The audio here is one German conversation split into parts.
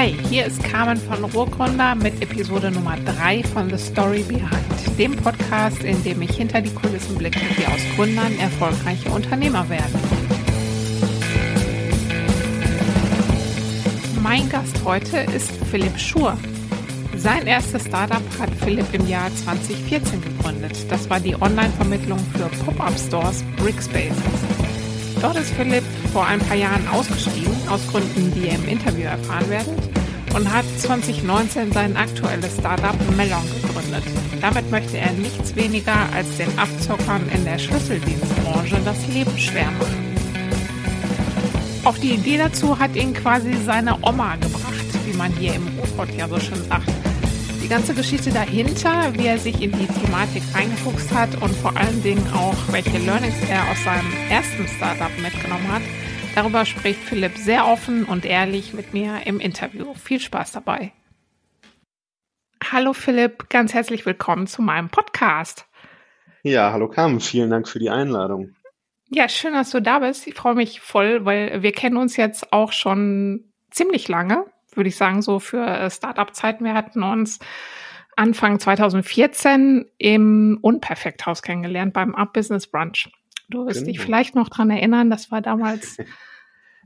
Hi, hier ist Carmen von Ruhrgründer mit Episode Nummer 3 von The Story Behind, dem Podcast, in dem ich hinter die Kulissen blicke, wie aus Gründern erfolgreiche Unternehmer werden. Mein Gast heute ist Philipp Schur. Sein erstes Startup hat Philipp im Jahr 2014 gegründet. Das war die Online-Vermittlung für Pop-Up-Stores Brickspaces. Dort ist Philipp vor ein paar Jahren ausgestiegen, aus Gründen, die ihr im Interview erfahren werdet, und hat 2019 sein aktuelles Startup Melon gegründet. Damit möchte er nichts weniger als den Abzockern in der Schlüsseldienstbranche das Leben schwer machen. Auf die Idee dazu hat ihn quasi seine Oma gebracht, wie man hier im Ruhrpott ja so schön sagt ganze Geschichte dahinter, wie er sich in die Thematik reingefuchst hat und vor allen Dingen auch, welche Learnings er aus seinem ersten Startup mitgenommen hat, darüber spricht Philipp sehr offen und ehrlich mit mir im Interview. Viel Spaß dabei. Hallo Philipp, ganz herzlich willkommen zu meinem Podcast. Ja, hallo Carmen, vielen Dank für die Einladung. Ja, schön, dass du da bist. Ich freue mich voll, weil wir kennen uns jetzt auch schon ziemlich lange würde ich sagen, so für äh, Startup-Zeiten. Wir hatten uns Anfang 2014 im Unperfekthaus kennengelernt beim Up Business Brunch. Du wirst genau. dich vielleicht noch dran erinnern, das war damals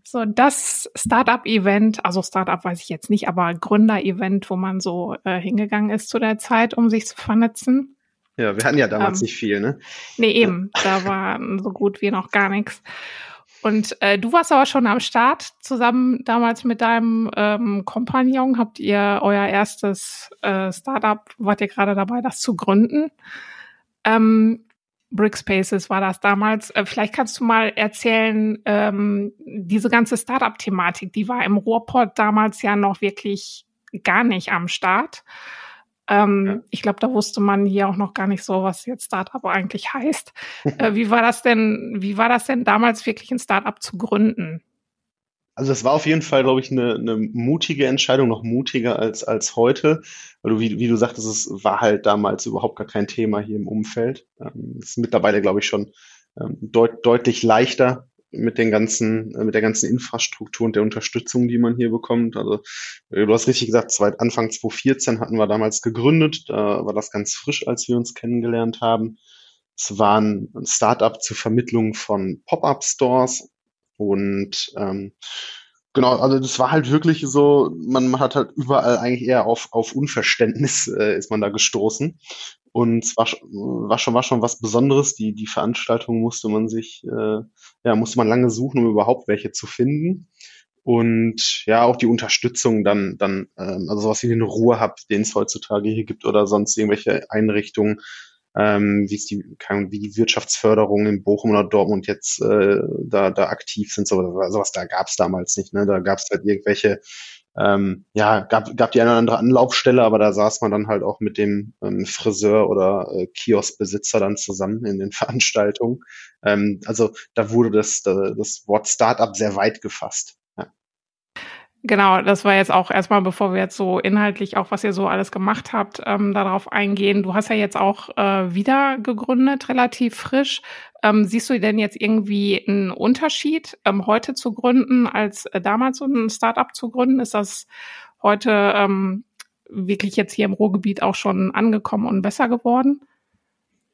so das Startup-Event, also Startup weiß ich jetzt nicht, aber Gründer-Event, wo man so äh, hingegangen ist zu der Zeit, um sich zu vernetzen. Ja, wir hatten ja damals ähm, nicht viel, ne? Nee, eben. Da war so gut wie noch gar nichts. Und äh, du warst aber schon am Start, zusammen damals mit deinem ähm, Kompagnon. Habt ihr euer erstes äh, Startup, wart ihr gerade dabei, das zu gründen? Ähm, Brickspaces war das damals. Äh, vielleicht kannst du mal erzählen, ähm, diese ganze Startup-Thematik, die war im Ruhrpott damals ja noch wirklich gar nicht am Start. Ähm, ja. Ich glaube, da wusste man hier auch noch gar nicht so, was jetzt Startup eigentlich heißt. äh, wie war das denn, wie war das denn damals wirklich ein Startup zu gründen? Also das war auf jeden Fall, glaube ich, eine, eine mutige Entscheidung, noch mutiger als, als heute. Weil du, wie, wie du sagtest, es war halt damals überhaupt gar kein Thema hier im Umfeld. Ähm, ist mittlerweile, glaube ich, schon ähm, deut deutlich leichter, mit den ganzen, äh, mit der ganzen Infrastruktur und der Unterstützung, die man hier bekommt. Also äh, du hast richtig gesagt, seit Anfang 2014 hatten wir damals gegründet. Da war das ganz frisch, als wir uns kennengelernt haben. Es war ein Startup zur Vermittlung von Pop-up-Stores und ähm, Genau, also das war halt wirklich so, man, hat halt überall eigentlich eher auf, auf Unverständnis äh, ist man da gestoßen. Und es war, war, schon, war schon was Besonderes. Die, die Veranstaltung musste man sich, äh, ja, musste man lange suchen, um überhaupt welche zu finden. Und ja, auch die Unterstützung dann, dann, ähm, also sowas wie den Ruhehub, den es heutzutage hier gibt oder sonst irgendwelche Einrichtungen, ähm, wie es die, wie die Wirtschaftsförderung in Bochum oder Dortmund jetzt äh, da, da aktiv sind, so, sowas da gab es damals nicht. Ne? Da gab es halt irgendwelche, ähm, ja, gab, gab die eine oder andere Anlaufstelle, aber da saß man dann halt auch mit dem ähm, Friseur oder äh, Kioskbesitzer dann zusammen in den Veranstaltungen. Ähm, also da wurde das, das Wort Startup sehr weit gefasst. Genau, das war jetzt auch erstmal, bevor wir jetzt so inhaltlich auch, was ihr so alles gemacht habt, ähm, darauf eingehen. Du hast ja jetzt auch äh, wieder gegründet, relativ frisch. Ähm, siehst du denn jetzt irgendwie einen Unterschied, ähm, heute zu gründen, als äh, damals so ein Startup zu gründen? Ist das heute ähm, wirklich jetzt hier im Ruhrgebiet auch schon angekommen und besser geworden?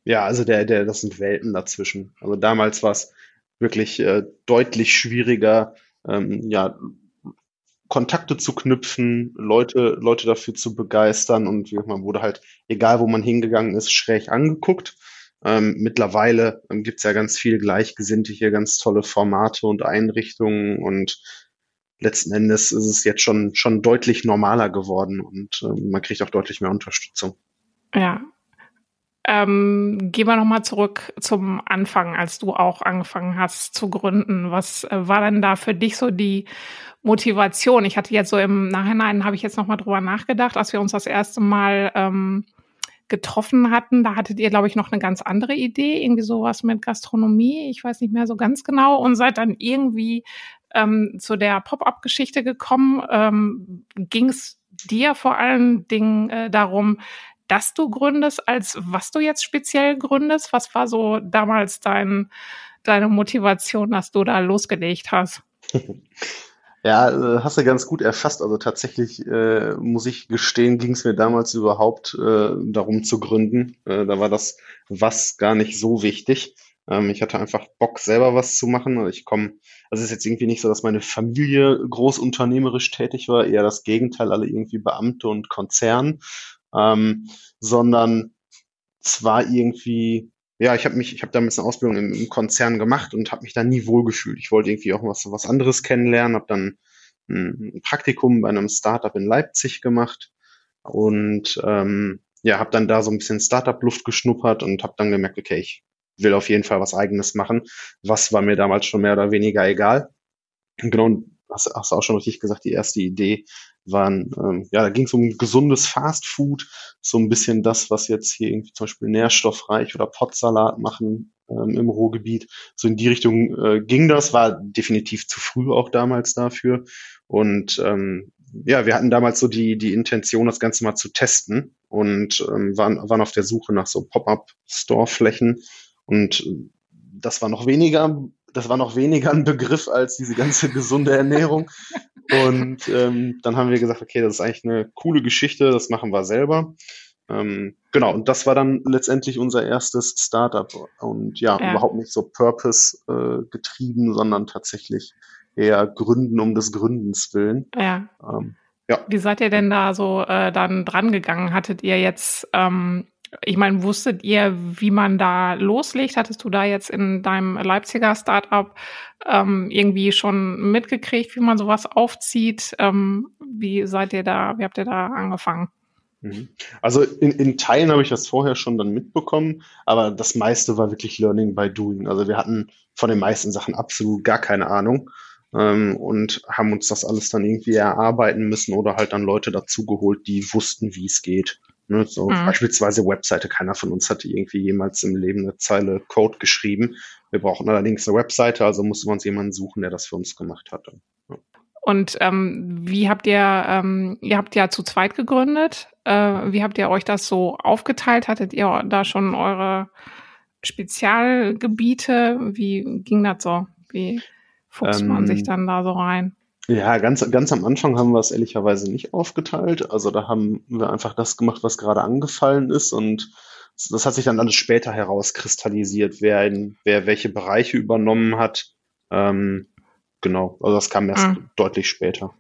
Ja, also der, der, das sind Welten dazwischen. Also damals war es wirklich äh, deutlich schwieriger, ähm, ja, Kontakte zu knüpfen, Leute, Leute dafür zu begeistern und man wurde halt, egal wo man hingegangen ist, schräg angeguckt. Ähm, mittlerweile ähm, gibt's ja ganz viel Gleichgesinnte hier, ganz tolle Formate und Einrichtungen und letzten Endes ist es jetzt schon, schon deutlich normaler geworden und ähm, man kriegt auch deutlich mehr Unterstützung. Ja. Ähm, gehen wir nochmal zurück zum Anfang, als du auch angefangen hast zu gründen. Was äh, war denn da für dich so die Motivation. Ich hatte jetzt so im Nachhinein, habe ich jetzt nochmal drüber nachgedacht, als wir uns das erste Mal ähm, getroffen hatten, da hattet ihr, glaube ich, noch eine ganz andere Idee, irgendwie sowas mit Gastronomie, ich weiß nicht mehr so ganz genau, und seid dann irgendwie ähm, zu der Pop-up-Geschichte gekommen. Ähm, Ging es dir vor allen Dingen äh, darum, dass du gründest, als was du jetzt speziell gründest? Was war so damals dein, deine Motivation, dass du da losgelegt hast? Ja, äh, hast du ganz gut erfasst. Also tatsächlich äh, muss ich gestehen, ging es mir damals überhaupt äh, darum zu gründen. Äh, da war das was gar nicht so wichtig. Ähm, ich hatte einfach Bock, selber was zu machen. Also ich komme, also es ist jetzt irgendwie nicht so, dass meine Familie großunternehmerisch tätig war, eher das Gegenteil, alle irgendwie Beamte und Konzern, ähm, sondern zwar irgendwie ja, ich habe mich, ich habe damals eine Ausbildung im, im Konzern gemacht und habe mich da nie wohlgefühlt. Ich wollte irgendwie auch was, was anderes kennenlernen, habe dann ein Praktikum bei einem Startup in Leipzig gemacht und ähm, ja, habe dann da so ein bisschen Startup-Luft geschnuppert und habe dann gemerkt, okay, ich will auf jeden Fall was Eigenes machen. Was war mir damals schon mehr oder weniger egal. Genau, hast, hast du auch schon richtig gesagt, die erste Idee waren, ähm, ja, da ging es um gesundes Fastfood, so ein bisschen das, was jetzt hier irgendwie zum Beispiel nährstoffreich oder Potsalat machen ähm, im Ruhrgebiet. So in die Richtung äh, ging das, war definitiv zu früh auch damals dafür. Und ähm, ja, wir hatten damals so die, die Intention, das Ganze mal zu testen und ähm, waren, waren auf der Suche nach so Pop-up-Store-Flächen. Und das war noch weniger, das war noch weniger ein Begriff als diese ganze gesunde Ernährung. Und ähm, dann haben wir gesagt, okay, das ist eigentlich eine coole Geschichte, das machen wir selber. Ähm, genau, und das war dann letztendlich unser erstes Startup und ja, ja. überhaupt nicht so Purpose äh, getrieben, sondern tatsächlich eher Gründen um des Gründens willen. Ja. Ähm, ja. Wie seid ihr denn da so äh, dann dran gegangen? Hattet ihr jetzt ähm, ich meine, wusstet ihr, wie man da loslegt? Hattest du da jetzt in deinem Leipziger Startup ähm, irgendwie schon mitgekriegt, wie man sowas aufzieht? Ähm, wie seid ihr da, wie habt ihr da angefangen? Mhm. Also in, in Teilen habe ich das vorher schon dann mitbekommen, aber das meiste war wirklich Learning by Doing. Also wir hatten von den meisten Sachen absolut gar keine Ahnung ähm, und haben uns das alles dann irgendwie erarbeiten müssen oder halt dann Leute dazugeholt, die wussten, wie es geht. Ne, so mhm. beispielsweise Webseite. Keiner von uns hatte irgendwie jemals im Leben eine Zeile Code geschrieben. Wir brauchen allerdings eine Webseite, also mussten wir uns jemanden suchen, der das für uns gemacht hatte. Ja. Und ähm, wie habt ihr, ähm, ihr habt ja zu zweit gegründet. Äh, wie habt ihr euch das so aufgeteilt? Hattet ihr da schon eure Spezialgebiete? Wie ging das so? Wie fuchst ähm, man sich ähm, dann da so rein? Ja, ganz, ganz am Anfang haben wir es ehrlicherweise nicht aufgeteilt. Also da haben wir einfach das gemacht, was gerade angefallen ist und das hat sich dann alles später herauskristallisiert, wer, in, wer welche Bereiche übernommen hat. Ähm, genau, also das kam erst mhm. deutlich später.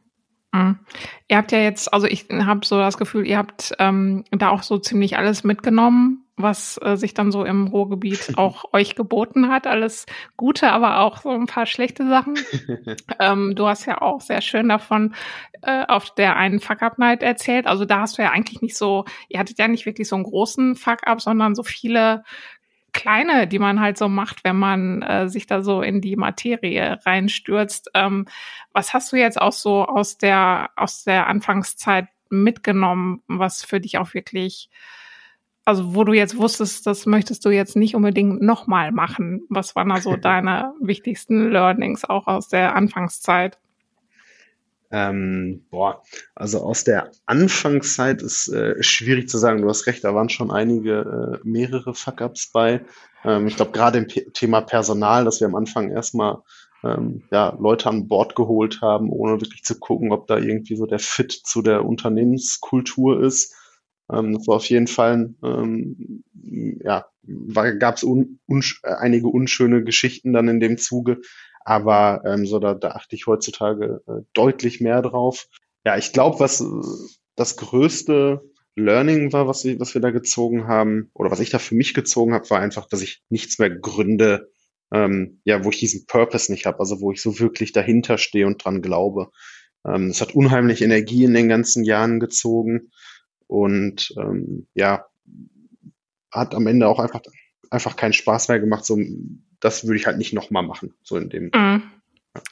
Mhm. Ihr habt ja jetzt, also ich habe so das Gefühl, ihr habt ähm, da auch so ziemlich alles mitgenommen was äh, sich dann so im Ruhrgebiet auch euch geboten hat. Alles Gute, aber auch so ein paar schlechte Sachen. ähm, du hast ja auch sehr schön davon äh, auf der einen Fuck-Up-Night erzählt. Also da hast du ja eigentlich nicht so, ihr hattet ja nicht wirklich so einen großen Fuck-Up, sondern so viele kleine, die man halt so macht, wenn man äh, sich da so in die Materie reinstürzt. Ähm, was hast du jetzt auch so aus der, aus der Anfangszeit mitgenommen, was für dich auch wirklich also wo du jetzt wusstest, das möchtest du jetzt nicht unbedingt nochmal machen. Was waren da so deine wichtigsten Learnings auch aus der Anfangszeit? Ähm, boah, also aus der Anfangszeit ist äh, schwierig zu sagen. Du hast recht, da waren schon einige, äh, mehrere Fuck-ups bei. Ähm, ich glaube, gerade im P Thema Personal, dass wir am Anfang erstmal ähm, ja, Leute an Bord geholt haben, ohne wirklich zu gucken, ob da irgendwie so der Fit zu der Unternehmenskultur ist. Ähm, das war auf jeden Fall, ähm, ja, gab es un, un, einige unschöne Geschichten dann in dem Zuge, aber ähm, so da, da achte ich heutzutage äh, deutlich mehr drauf. Ja, ich glaube, was das größte Learning war, was, was wir da gezogen haben, oder was ich da für mich gezogen habe, war einfach, dass ich nichts mehr gründe, ähm, ja, wo ich diesen Purpose nicht habe, also wo ich so wirklich dahinter stehe und dran glaube. Ähm, es hat unheimlich Energie in den ganzen Jahren gezogen. Und ähm, ja, hat am Ende auch einfach, einfach keinen Spaß mehr gemacht. So, das würde ich halt nicht nochmal machen, so in dem. Mhm. Ja.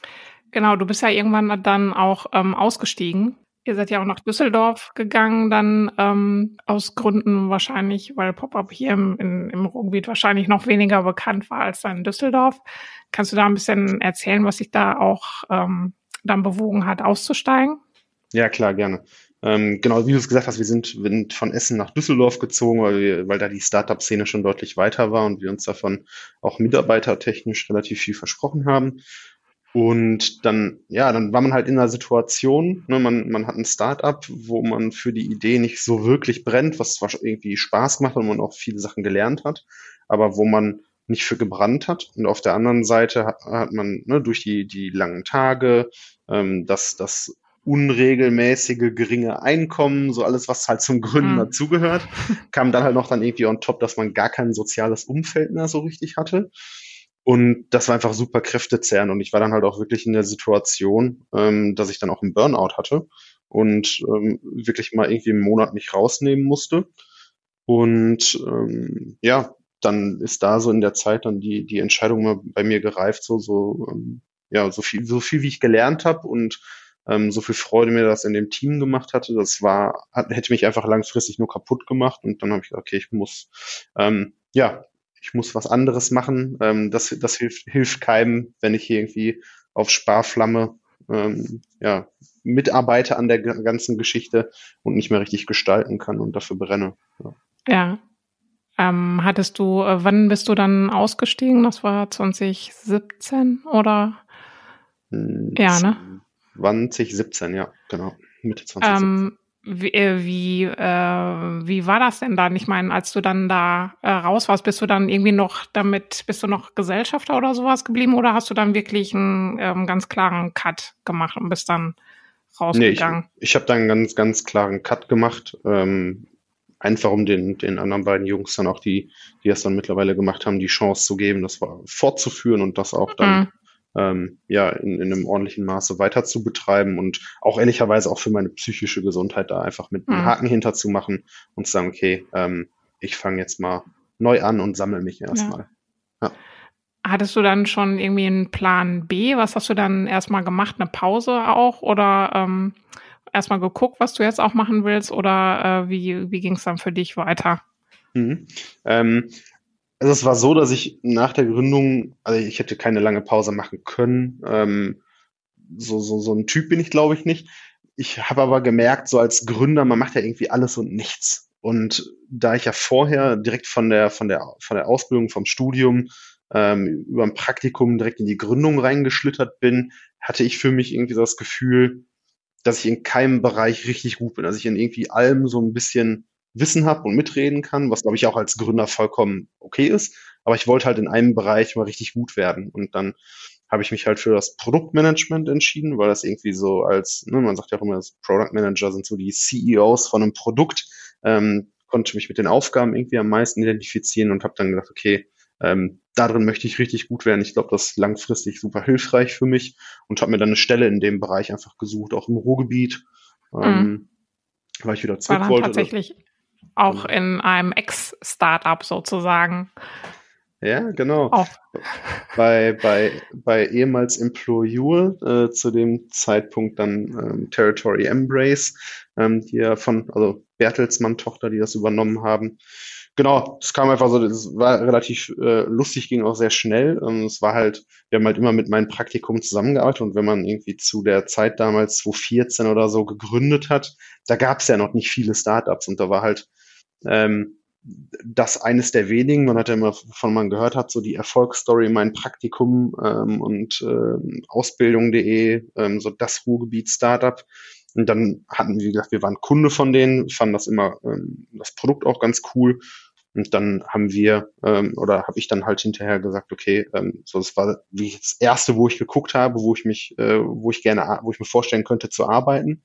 Genau, du bist ja irgendwann dann auch ähm, ausgestiegen. Ihr seid ja auch nach Düsseldorf gegangen, dann ähm, aus Gründen wahrscheinlich, weil Pop-Up hier im, in, im Ruhrgebiet wahrscheinlich noch weniger bekannt war als dann in Düsseldorf. Kannst du da ein bisschen erzählen, was sich da auch ähm, dann bewogen hat, auszusteigen? Ja, klar, gerne. Ähm, genau, wie du es gesagt hast, wir sind, sind von Essen nach Düsseldorf gezogen, weil, wir, weil da die Startup-Szene schon deutlich weiter war und wir uns davon auch mitarbeitertechnisch relativ viel versprochen haben. Und dann, ja, dann war man halt in einer Situation, ne, man, man hat ein Startup, wo man für die Idee nicht so wirklich brennt, was zwar irgendwie Spaß gemacht hat und man auch viele Sachen gelernt hat, aber wo man nicht für gebrannt hat. Und auf der anderen Seite hat, hat man ne, durch die, die langen Tage, ähm, das, das unregelmäßige, geringe Einkommen, so alles, was halt zum Gründen mhm. dazugehört, kam dann halt noch dann irgendwie on top, dass man gar kein soziales Umfeld mehr so richtig hatte. Und das war einfach super kräftezehrend. Und ich war dann halt auch wirklich in der Situation, ähm, dass ich dann auch einen Burnout hatte und ähm, wirklich mal irgendwie einen Monat mich rausnehmen musste. Und ähm, ja, dann ist da so in der Zeit dann die, die Entscheidung mal bei mir gereift, so, so, ähm, ja, so viel, so viel wie ich gelernt habe und ähm, so viel Freude mir das in dem Team gemacht hatte, das war, hat, hätte mich einfach langfristig nur kaputt gemacht und dann habe ich gesagt, okay, ich muss, ähm, ja, ich muss was anderes machen. Ähm, das, das hilft, hilft keinem, wenn ich hier irgendwie auf Sparflamme ähm, ja, mitarbeite an der ganzen Geschichte und nicht mehr richtig gestalten kann und dafür brenne. Ja. ja. Ähm, hattest du, äh, wann bist du dann ausgestiegen? Das war 2017 oder? Hm, ja, ne? 2017, ja, genau. Mitte 2017. Ähm, wie, äh, wie, äh, wie war das denn dann? Ich meine, als du dann da äh, raus warst, bist du dann irgendwie noch damit, bist du noch Gesellschafter oder sowas geblieben oder hast du dann wirklich einen ähm, ganz klaren Cut gemacht und bist dann rausgegangen? Nee, ich, ich habe dann einen ganz, ganz klaren Cut gemacht. Ähm, einfach um den, den anderen beiden Jungs dann auch, die, die das dann mittlerweile gemacht haben, die Chance zu geben, das fortzuführen und das auch dann mhm. Ähm, ja in, in einem ordentlichen Maße weiter zu betreiben und auch ehrlicherweise auch für meine psychische Gesundheit da einfach mit einem mhm. Haken hinterzumachen und zu sagen, okay, ähm, ich fange jetzt mal neu an und sammle mich erstmal. Ja. ja. Hattest du dann schon irgendwie einen Plan B? Was hast du dann erstmal gemacht? Eine Pause auch? Oder ähm, erstmal geguckt, was du jetzt auch machen willst oder äh, wie, wie ging es dann für dich weiter? Mhm. Ähm, also es war so, dass ich nach der Gründung, also ich hätte keine lange Pause machen können. Ähm, so, so, so ein Typ bin ich, glaube ich, nicht. Ich habe aber gemerkt, so als Gründer, man macht ja irgendwie alles und nichts. Und da ich ja vorher direkt von der, von der, von der Ausbildung, vom Studium, ähm, über ein Praktikum direkt in die Gründung reingeschlittert bin, hatte ich für mich irgendwie das Gefühl, dass ich in keinem Bereich richtig gut bin, dass ich in irgendwie allem so ein bisschen Wissen habe und mitreden kann, was glaube ich auch als Gründer vollkommen okay ist. Aber ich wollte halt in einem Bereich mal richtig gut werden. Und dann habe ich mich halt für das Produktmanagement entschieden, weil das irgendwie so als, ne, man sagt ja auch immer, das Product Manager sind so die CEOs von einem Produkt, ähm, konnte mich mit den Aufgaben irgendwie am meisten identifizieren und habe dann gedacht, okay, ähm, darin möchte ich richtig gut werden. Ich glaube, das ist langfristig super hilfreich für mich und habe mir dann eine Stelle in dem Bereich einfach gesucht, auch im Ruhrgebiet, ähm, mhm. weil ich wieder zurück War wollte. Tatsächlich auch in einem Ex-Startup sozusagen. Ja, genau. Auch. Bei, bei, bei ehemals Employure, äh, zu dem Zeitpunkt dann ähm, Territory Embrace, ähm, die ja von, also Bertelsmann-Tochter, die das übernommen haben, Genau, es kam einfach so, das war relativ äh, lustig, ging auch sehr schnell. Ähm, es war halt, wir haben halt immer mit meinem Praktikum zusammengearbeitet und wenn man irgendwie zu der Zeit damals 2014 oder so gegründet hat, da gab es ja noch nicht viele Startups und da war halt ähm, das eines der wenigen, man hat ja immer von man gehört hat, so die Erfolgsstory, mein Praktikum ähm, und ähm, Ausbildung.de, ähm, so das Ruhrgebiet-Startup. Und dann hatten wir, wie gesagt, wir waren Kunde von denen, fanden das immer, ähm, das Produkt auch ganz cool und dann haben wir, ähm, oder habe ich dann halt hinterher gesagt, okay, ähm, so das war wie das erste, wo ich geguckt habe, wo ich mich, äh, wo ich gerne, wo ich mir vorstellen könnte zu arbeiten.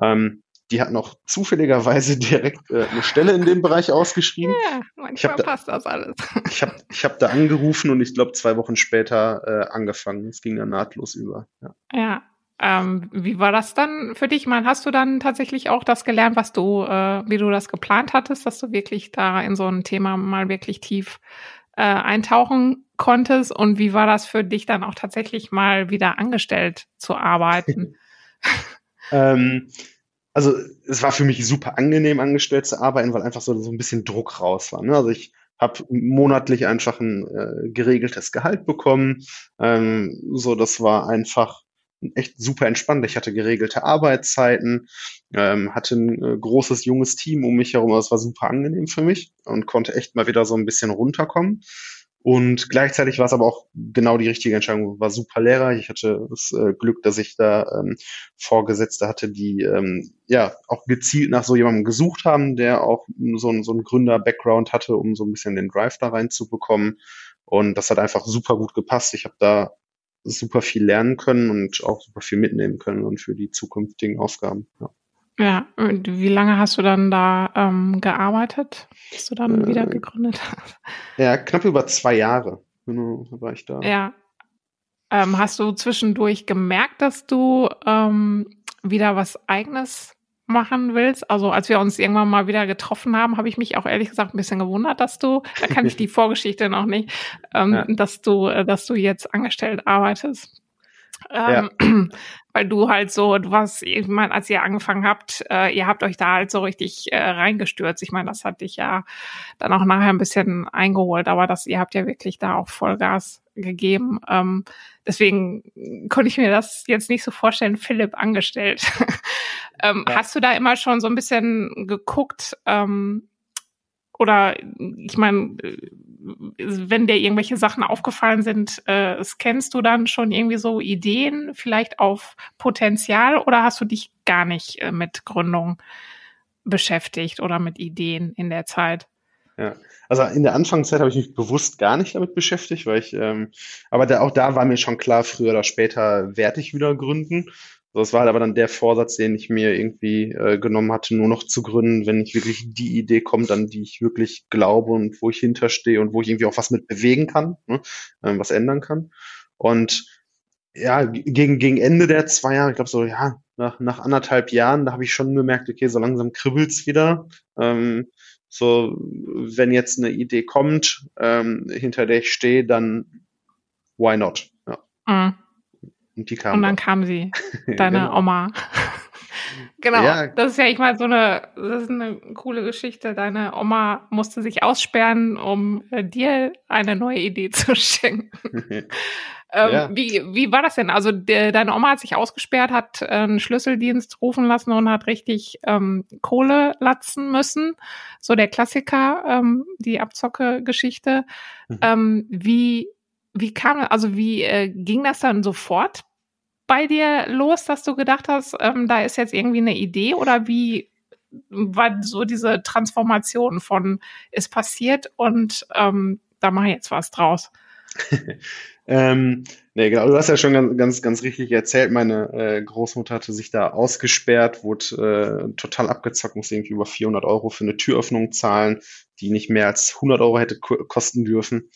Ähm, die hatten auch zufälligerweise direkt äh, eine Stelle in dem Bereich ausgeschrieben. Ja, manchmal da, passt das alles. Ich habe ich hab da angerufen und ich glaube zwei Wochen später äh, angefangen. Es ging dann nahtlos über. Ja. ja. Ähm, wie war das dann für dich? Man, hast du dann tatsächlich auch das gelernt, was du, äh, wie du das geplant hattest, dass du wirklich da in so ein Thema mal wirklich tief äh, eintauchen konntest? Und wie war das für dich dann auch tatsächlich mal wieder angestellt zu arbeiten? ähm, also es war für mich super angenehm, angestellt zu arbeiten, weil einfach so, so ein bisschen Druck raus war. Ne? Also ich habe monatlich einfach ein äh, geregeltes Gehalt bekommen. Ähm, so, das war einfach echt super entspannt. Ich hatte geregelte Arbeitszeiten, ähm, hatte ein äh, großes, junges Team um mich herum. Das war super angenehm für mich und konnte echt mal wieder so ein bisschen runterkommen. Und gleichzeitig war es aber auch genau die richtige Entscheidung, war super lehrreich. Ich hatte das äh, Glück, dass ich da ähm, Vorgesetzte hatte, die ähm, ja auch gezielt nach so jemandem gesucht haben, der auch so, ein, so einen Gründer-Background hatte, um so ein bisschen den Drive da reinzubekommen. Und das hat einfach super gut gepasst. Ich habe da super viel lernen können und auch super viel mitnehmen können und für die zukünftigen Aufgaben. Ja. Ja, und wie lange hast du dann da ähm, gearbeitet, bis du dann äh, wieder gegründet hast? Ja, knapp über zwei Jahre genau, war ich da. Ja. Ähm, hast du zwischendurch gemerkt, dass du ähm, wieder was Eigenes machen willst? Also als wir uns irgendwann mal wieder getroffen haben, habe ich mich auch ehrlich gesagt ein bisschen gewundert, dass du, da kann ich die Vorgeschichte noch nicht, ähm, ja. dass du, äh, dass du jetzt angestellt arbeitest. Ähm, ja. Weil du halt so, du warst, ich meine, als ihr angefangen habt, äh, ihr habt euch da halt so richtig äh, reingestürzt. Ich meine, das hat dich ja dann auch nachher ein bisschen eingeholt, aber das, ihr habt ja wirklich da auch Vollgas gegeben. Ähm, deswegen konnte ich mir das jetzt nicht so vorstellen, Philipp angestellt. ähm, ja. Hast du da immer schon so ein bisschen geguckt, ähm, oder ich meine, wenn dir irgendwelche Sachen aufgefallen sind, äh, scannst du dann schon irgendwie so Ideen, vielleicht auf Potenzial oder hast du dich gar nicht äh, mit Gründung beschäftigt oder mit Ideen in der Zeit? Ja, also in der Anfangszeit habe ich mich bewusst gar nicht damit beschäftigt, weil ich, ähm, aber da, auch da war mir schon klar, früher oder später werde ich wieder gründen. Das war halt aber dann der Vorsatz, den ich mir irgendwie äh, genommen hatte, nur noch zu gründen, wenn ich wirklich die Idee kommt, an die ich wirklich glaube und wo ich hinterstehe und wo ich irgendwie auch was mit bewegen kann, ne, äh, was ändern kann. Und ja, gegen, gegen Ende der zwei Jahre, ich glaube so, ja, nach, nach anderthalb Jahren, da habe ich schon gemerkt, okay, so langsam kribbelt's wieder. Ähm, so, wenn jetzt eine Idee kommt, ähm, hinter der ich stehe, dann why not? Ja. Mhm. Und die kam. Und dann kam sie, deine genau. Oma. genau. Ja. Das ist ja, ich meine, so eine, das ist eine coole Geschichte. Deine Oma musste sich aussperren, um äh, dir eine neue Idee zu schenken. ähm, ja. wie, wie war das denn? Also de, deine Oma hat sich ausgesperrt, hat äh, einen Schlüsseldienst rufen lassen und hat richtig ähm, Kohle latzen müssen. So der Klassiker, ähm, die Abzocke-Geschichte. Mhm. Ähm, wie wie kam, also wie äh, ging das dann sofort bei dir los, dass du gedacht hast, ähm, da ist jetzt irgendwie eine Idee oder wie war so diese Transformation von ist passiert und ähm, da mache ich jetzt was draus? ähm, nee, genau, du hast ja schon ganz, ganz, ganz richtig erzählt, meine äh, Großmutter hatte sich da ausgesperrt, wurde äh, total abgezockt, musste irgendwie über 400 Euro für eine Türöffnung zahlen, die nicht mehr als 100 Euro hätte kosten dürfen.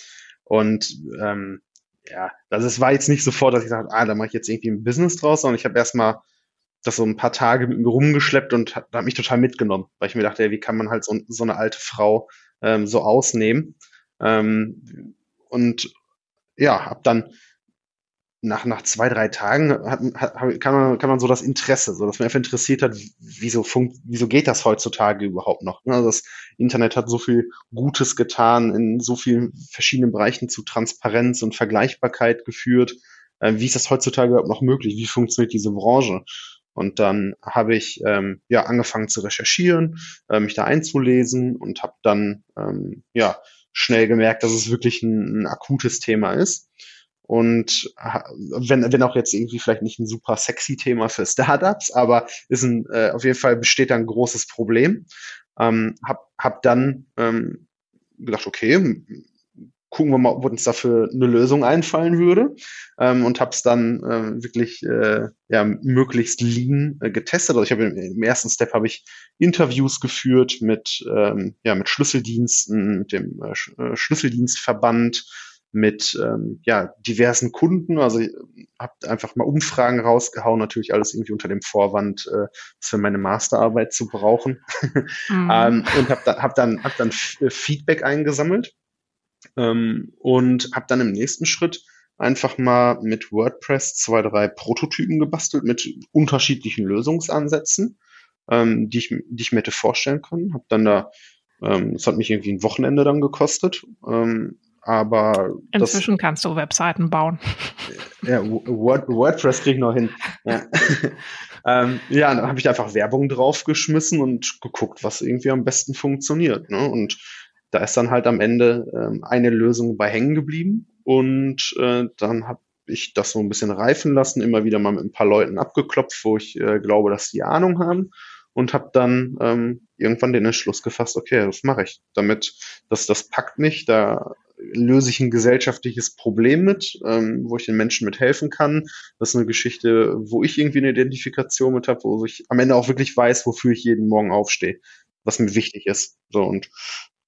Und ähm, ja, also es war jetzt nicht sofort, dass ich dachte, ah, da mache ich jetzt irgendwie ein Business draus, sondern ich habe erstmal das so ein paar Tage mit mir rumgeschleppt und hat, hat mich total mitgenommen, weil ich mir dachte, ja, wie kann man halt so, so eine alte Frau ähm, so ausnehmen? Ähm, und ja, hab dann nach, nach zwei, drei Tagen hat, hat, kann, man, kann man so das Interesse, so dass man einfach interessiert hat, wieso, funkt, wieso geht das heutzutage überhaupt noch? Also das Internet hat so viel Gutes getan, in so vielen verschiedenen Bereichen zu Transparenz und Vergleichbarkeit geführt. Äh, wie ist das heutzutage überhaupt noch möglich? Wie funktioniert diese Branche? Und dann habe ich ähm, ja angefangen zu recherchieren, äh, mich da einzulesen und habe dann ähm, ja schnell gemerkt, dass es wirklich ein, ein akutes Thema ist und wenn, wenn auch jetzt irgendwie vielleicht nicht ein super sexy Thema für Startups, aber ist ein, äh, auf jeden Fall besteht da ein großes Problem. Ähm, hab, hab dann ähm, gedacht, okay, gucken wir mal, ob uns dafür eine Lösung einfallen würde ähm, und habe es dann äh, wirklich äh, ja möglichst lean äh, getestet. Also ich habe im, im, ersten Step habe ich Interviews geführt mit ähm, ja mit Schlüsseldiensten, mit dem äh, äh Schlüsseldienstverband mit ähm, ja, diversen Kunden. Also ich habe einfach mal Umfragen rausgehauen, natürlich alles irgendwie unter dem Vorwand, äh, für meine Masterarbeit zu brauchen. Mhm. ähm, und habe da, hab dann, hab dann äh, Feedback eingesammelt ähm, und habe dann im nächsten Schritt einfach mal mit WordPress zwei, drei Prototypen gebastelt mit unterschiedlichen Lösungsansätzen, ähm, die, ich, die ich mir hätte vorstellen können. Habe dann da, ähm, das hat mich irgendwie ein Wochenende dann gekostet, ähm, aber inzwischen das, kannst du Webseiten bauen. Ja, Word, WordPress krieg ich noch hin. Ja, ähm, ja dann habe ich einfach Werbung draufgeschmissen und geguckt, was irgendwie am besten funktioniert. Ne? Und da ist dann halt am Ende ähm, eine Lösung bei hängen geblieben und äh, dann habe ich das so ein bisschen reifen lassen, immer wieder mal mit ein paar Leuten abgeklopft, wo ich äh, glaube, dass die Ahnung haben und habe dann ähm, irgendwann den Entschluss gefasst, okay, das mache ich. Damit, dass das packt mich, da löse ich ein gesellschaftliches Problem mit, ähm, wo ich den Menschen mit helfen kann. Das ist eine Geschichte, wo ich irgendwie eine Identifikation mit habe, wo ich am Ende auch wirklich weiß, wofür ich jeden Morgen aufstehe, was mir wichtig ist. So und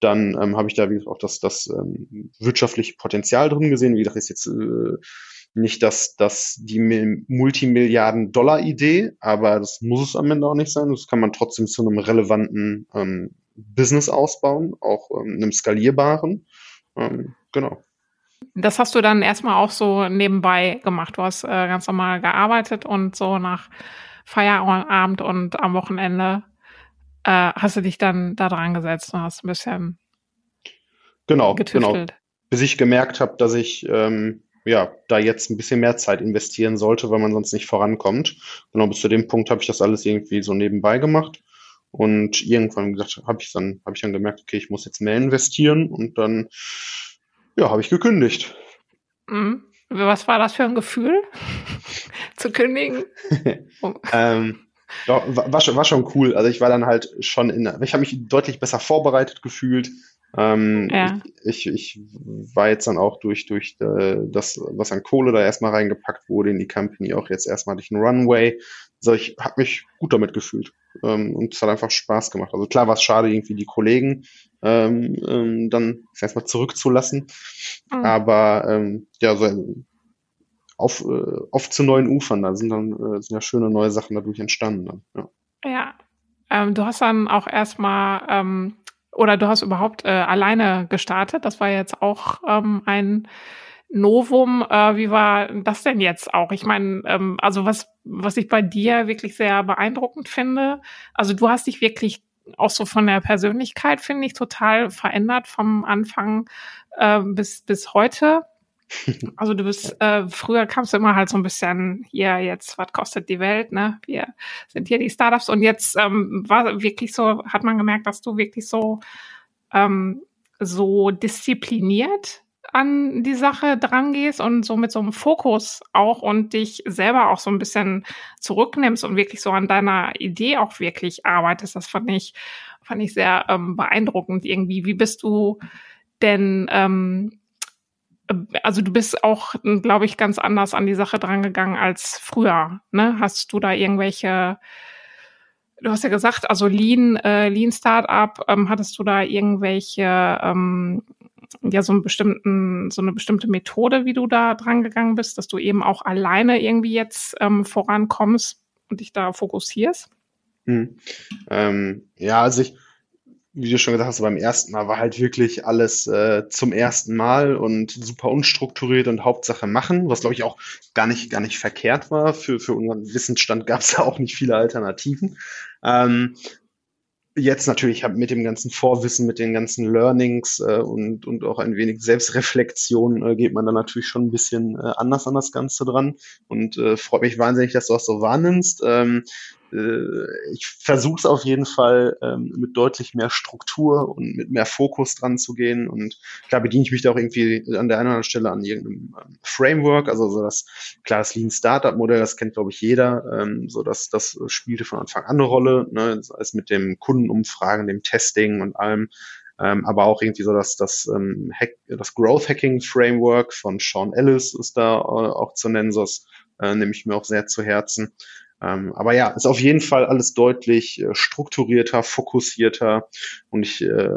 dann ähm, habe ich da wie gesagt, auch das, das ähm, wirtschaftliche Potenzial drin gesehen. Wie gesagt, ist jetzt äh, nicht das, das die Multimilliarden-Dollar-Idee, aber das muss es am Ende auch nicht sein. Das kann man trotzdem zu einem relevanten ähm, Business ausbauen, auch ähm, einem skalierbaren. Ähm, genau. Das hast du dann erstmal auch so nebenbei gemacht. Du hast äh, ganz normal gearbeitet und so nach Feierabend und am Wochenende äh, hast du dich dann da dran gesetzt und hast ein bisschen genau, getüftelt. Genau. Bis ich gemerkt habe, dass ich ähm, ja, da jetzt ein bisschen mehr Zeit investieren sollte, weil man sonst nicht vorankommt. Genau bis zu dem Punkt habe ich das alles irgendwie so nebenbei gemacht. Und irgendwann gesagt, habe ich dann, habe ich dann gemerkt, okay, ich muss jetzt mehr investieren und dann, ja, habe ich gekündigt. Mhm. Was war das für ein Gefühl, zu kündigen? ähm, ja, war, schon, war schon cool. Also ich war dann halt schon in, ich habe mich deutlich besser vorbereitet gefühlt. Ähm, ja. ich, ich war jetzt dann auch durch, durch äh, das, was an Kohle da erstmal reingepackt wurde in die Company, auch jetzt erstmal durch einen Runway. Also ich habe mich gut damit gefühlt ähm, und es hat einfach Spaß gemacht. Also klar war es schade, irgendwie die Kollegen ähm, ähm, dann erstmal zurückzulassen, mhm. aber ähm, ja, so auf, äh, auf zu neuen Ufern, da sind dann äh, sind ja schöne neue Sachen dadurch entstanden. Dann, ja, ja. Ähm, du hast dann auch erstmal ähm, oder du hast überhaupt äh, alleine gestartet. Das war jetzt auch ähm, ein Novum. Äh, wie war das denn jetzt auch? Ich meine, ähm, also was, was ich bei dir wirklich sehr beeindruckend finde, also du hast dich wirklich auch so von der Persönlichkeit, finde ich, total verändert vom Anfang äh, bis, bis heute. Also du bist, äh, früher kamst du immer halt so ein bisschen, hier jetzt, was kostet die Welt, ne? Wir sind hier die Startups und jetzt ähm, war wirklich so, hat man gemerkt, dass du wirklich so, ähm, so diszipliniert an die Sache drangehst und so mit so einem Fokus auch und dich selber auch so ein bisschen zurücknimmst und wirklich so an deiner Idee auch wirklich arbeitest. Das fand ich, fand ich sehr ähm, beeindruckend irgendwie. Wie bist du denn ähm, also du bist auch, glaube ich, ganz anders an die Sache drangegangen als früher. Ne? Hast du da irgendwelche, du hast ja gesagt, also Lean, äh, Lean Startup, ähm, hattest du da irgendwelche, ähm, ja, so einen bestimmten, so eine bestimmte Methode, wie du da drangegangen bist, dass du eben auch alleine irgendwie jetzt ähm, vorankommst und dich da fokussierst? Hm. Ähm, ja, also ich, wie du schon gesagt hast, beim ersten Mal war halt wirklich alles äh, zum ersten Mal und super unstrukturiert und Hauptsache machen, was glaube ich auch gar nicht, gar nicht verkehrt war. Für, für unseren Wissensstand gab es da auch nicht viele Alternativen. Ähm, jetzt natürlich mit dem ganzen Vorwissen, mit den ganzen Learnings äh, und, und auch ein wenig Selbstreflexion äh, geht man dann natürlich schon ein bisschen äh, anders an das Ganze dran und äh, freut mich wahnsinnig, dass du das so wahrnimmst. Ähm, äh, ich versuche es auf jeden Fall ähm, mit deutlich mehr Struktur und mit mehr Fokus dran zu gehen. Und klar bediene ich mich da auch irgendwie an der einen oder anderen Stelle an irgendeinem ähm, Framework. Also so das, klar, das Lean Startup Modell, das kennt, glaube ich, jeder. Ähm, so dass das spielte von Anfang an eine Rolle, ne? als mit dem Kundenumfragen, dem Testing und allem. Ähm, aber auch irgendwie so dass das, ähm, Hack, das Growth Hacking Framework von Sean Ellis ist da äh, auch zu nennen, so das äh, nehme ich mir auch sehr zu Herzen. Ähm, aber ja, ist auf jeden Fall alles deutlich äh, strukturierter, fokussierter und ich äh,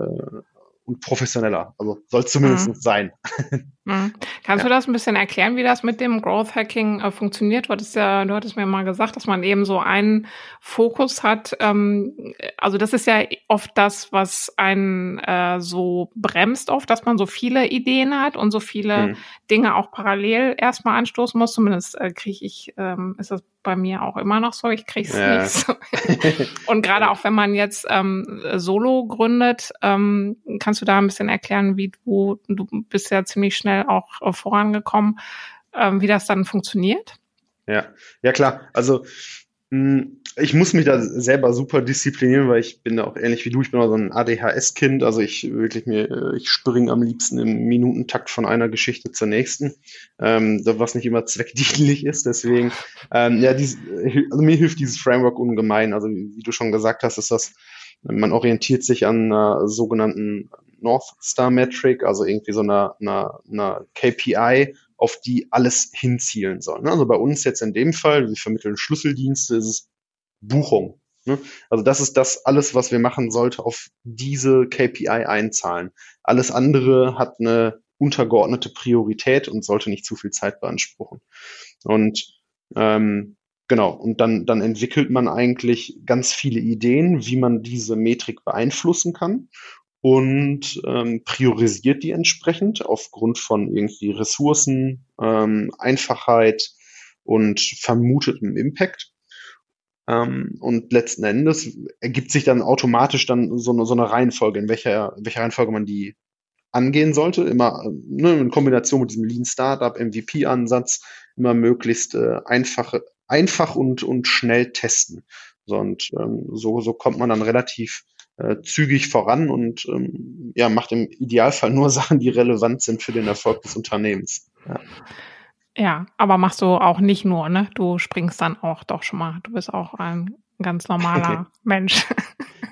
und professioneller. Also soll zumindest mhm. sein. Mhm. Kannst ja. du das ein bisschen erklären, wie das mit dem Growth Hacking äh, funktioniert? Du hattest ja, du hattest mir mal gesagt, dass man eben so einen Fokus hat. Ähm, also das ist ja oft das, was einen äh, so bremst oft, dass man so viele Ideen hat und so viele mhm. Dinge auch parallel erstmal anstoßen muss. Zumindest äh, kriege ich, ähm, ist das bei mir auch immer noch so. Ich kriege es ja. nicht so. und gerade auch wenn man jetzt ähm, Solo gründet, ähm, kannst du da ein bisschen erklären, wie du, du bist ja ziemlich schnell auch äh, vorangekommen, ähm, wie das dann funktioniert? Ja, ja klar. Also Hm, ich muss mich da selber super disziplinieren, weil ich bin da auch ähnlich wie du. Ich bin auch so ein ADHS-Kind. Also ich wirklich mir, äh, ich springe am liebsten im Minutentakt von einer Geschichte zur nächsten, ähm, was nicht immer zweckdienlich ist. Deswegen, ähm, ja, dies, also mir hilft dieses Framework ungemein. Also wie du schon gesagt hast, ist das, man orientiert sich an einer sogenannten North Star Metric, also irgendwie so einer, einer, einer KPI, auf die alles hinzielen soll. Ne? Also bei uns jetzt in dem Fall, wir vermitteln Schlüsseldienste, ist es Buchung. Ne? Also das ist das alles, was wir machen, sollte auf diese KPI einzahlen. Alles andere hat eine untergeordnete Priorität und sollte nicht zu viel Zeit beanspruchen. Und ähm, genau, und dann, dann entwickelt man eigentlich ganz viele Ideen, wie man diese Metrik beeinflussen kann und ähm, priorisiert die entsprechend aufgrund von irgendwie Ressourcen, ähm, Einfachheit und vermutetem Impact. Ähm, und letzten Endes ergibt sich dann automatisch dann so eine, so eine Reihenfolge, in welcher, welcher Reihenfolge man die angehen sollte. Immer ne, in Kombination mit diesem Lean Startup, MVP-Ansatz, immer möglichst äh, einfach, einfach und, und schnell testen. So, und ähm, so, so kommt man dann relativ äh, zügig voran und ähm, ja, macht im Idealfall nur Sachen, die relevant sind für den Erfolg des Unternehmens. Ja. ja, aber machst du auch nicht nur, ne? Du springst dann auch doch schon mal. Du bist auch ein ganz normaler Mensch.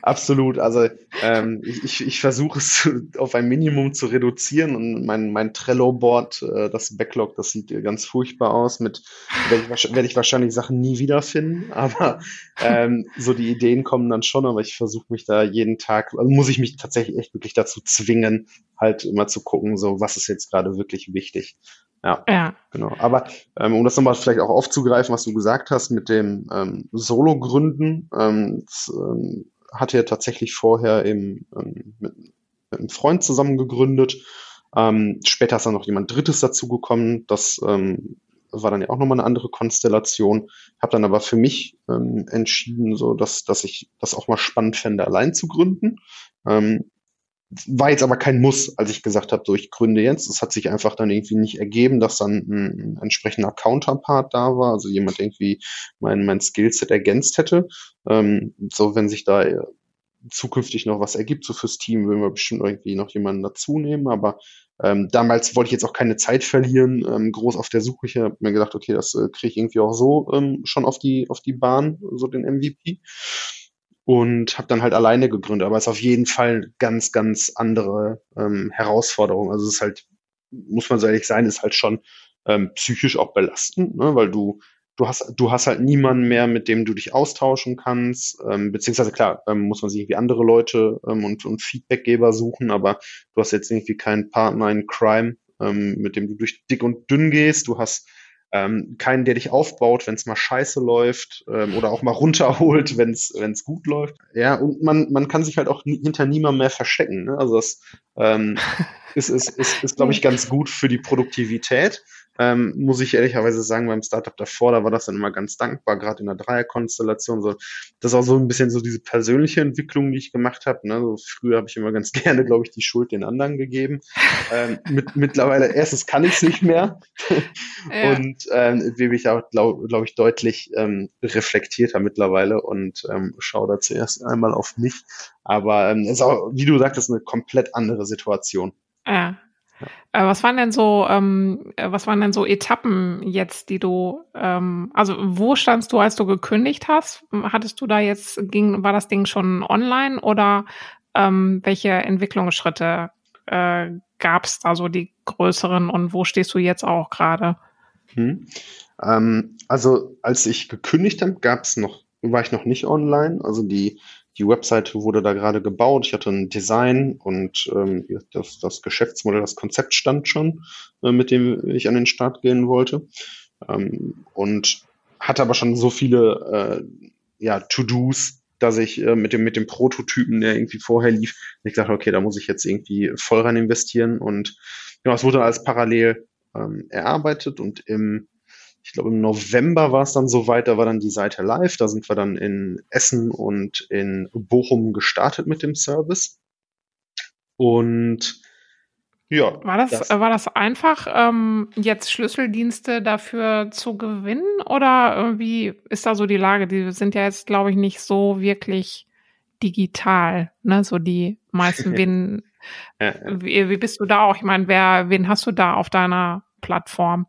Absolut. Also ähm, ich, ich, ich versuche es auf ein Minimum zu reduzieren und mein, mein Trello-Board, äh, das Backlog, das sieht ganz furchtbar aus. Mit werde ich, werd ich wahrscheinlich Sachen nie wiederfinden, aber ähm, so die Ideen kommen dann schon, aber ich versuche mich da jeden Tag, also muss ich mich tatsächlich echt wirklich dazu zwingen, halt immer zu gucken, so was ist jetzt gerade wirklich wichtig. Ja, ja. genau. Aber ähm, um das nochmal vielleicht auch aufzugreifen, was du gesagt hast mit dem ähm, Solo-Gründen, ähm, das, ähm, hatte er tatsächlich vorher im, ähm, mit, mit einem Freund zusammen gegründet. Ähm, später ist dann noch jemand Drittes dazugekommen. Das ähm, war dann ja auch nochmal eine andere Konstellation. Habe dann aber für mich ähm, entschieden, so dass, dass ich das auch mal spannend fände, allein zu gründen. Ähm, war jetzt aber kein Muss, als ich gesagt habe, so ich gründe jetzt. Es hat sich einfach dann irgendwie nicht ergeben, dass dann ein, ein entsprechender Counterpart da war, also jemand irgendwie mein, mein Skillset ergänzt hätte. Ähm, so, wenn sich da äh, zukünftig noch was ergibt, so fürs Team, würden wir bestimmt irgendwie noch jemanden dazu nehmen, aber ähm, damals wollte ich jetzt auch keine Zeit verlieren, ähm, groß auf der Suche. Ich habe mir gedacht, okay, das äh, kriege ich irgendwie auch so ähm, schon auf die, auf die Bahn, so den MVP und habe dann halt alleine gegründet. Aber es ist auf jeden Fall ganz, ganz andere ähm, Herausforderung. Also es ist halt, muss man so ehrlich sein, ist halt schon ähm, psychisch auch belastend, ne? weil du du hast du hast halt niemanden mehr, mit dem du dich austauschen kannst, ähm, beziehungsweise klar ähm, muss man sich irgendwie andere Leute ähm, und und Feedbackgeber suchen, aber du hast jetzt irgendwie keinen Partner in Crime, ähm, mit dem du durch dick und dünn gehst. Du hast ähm, keinen, der dich aufbaut, wenn es mal scheiße läuft ähm, oder auch mal runterholt, wenn es gut läuft. Ja, und man, man kann sich halt auch nie, hinter niemandem mehr verstecken. Ne? Also das ähm, ist, ist, ist, ist glaube ich, ganz gut für die Produktivität. Ähm, muss ich ehrlicherweise sagen, beim Startup davor, da war das dann immer ganz dankbar, gerade in der Dreierkonstellation. So, das ist auch so ein bisschen so diese persönliche Entwicklung, die ich gemacht habe. Ne? So, früher habe ich immer ganz gerne, glaube ich, die Schuld den anderen gegeben. Ähm, mit, mittlerweile, erstens kann ich es nicht mehr. ja. Und ähm, bin ich auch, glaube glaub ich, deutlich ähm, reflektierter mittlerweile und ähm, schaue da zuerst einmal auf mich. Aber ähm, ist auch, wie du sagtest, eine komplett andere Situation. Ja. Äh, was waren denn so, ähm, äh, was waren denn so Etappen jetzt, die du, ähm, also wo standst du, als du gekündigt hast? Hattest du da jetzt, ging, war das Ding schon online oder ähm, welche Entwicklungsschritte äh, gab es da so die größeren und wo stehst du jetzt auch gerade? Hm. Ähm, also als ich gekündigt habe, gab es noch, war ich noch nicht online. Also die die Webseite wurde da gerade gebaut. Ich hatte ein Design und ähm, das, das Geschäftsmodell, das Konzept stand schon, äh, mit dem ich an den Start gehen wollte. Ähm, und hatte aber schon so viele äh, ja, To-Dos, dass ich äh, mit dem mit dem Prototypen, der irgendwie vorher lief, ich dachte, okay, da muss ich jetzt irgendwie voll rein investieren und ja, es wurde alles parallel ähm, erarbeitet und im ich glaube im November war es dann soweit, da war dann die Seite live, da sind wir dann in Essen und in Bochum gestartet mit dem Service. Und Ja. War das, das, war das einfach, ähm, jetzt Schlüsseldienste dafür zu gewinnen? Oder wie ist da so die Lage? Die sind ja jetzt, glaube ich, nicht so wirklich digital, ne? So die meisten, wen. Wie, wie, bist du da auch? Ich meine, wer, wen hast du da auf deiner Plattform?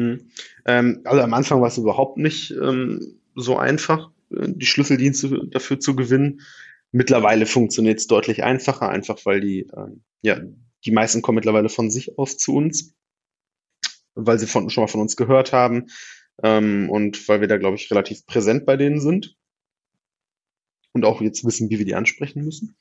Hm. Ähm, also am Anfang war es überhaupt nicht ähm, so einfach, äh, die Schlüsseldienste dafür zu gewinnen. Mittlerweile funktioniert es deutlich einfacher, einfach weil die, ähm, ja, die meisten kommen mittlerweile von sich aus zu uns, weil sie von, schon mal von uns gehört haben ähm, und weil wir da, glaube ich, relativ präsent bei denen sind und auch jetzt wissen, wie wir die ansprechen müssen.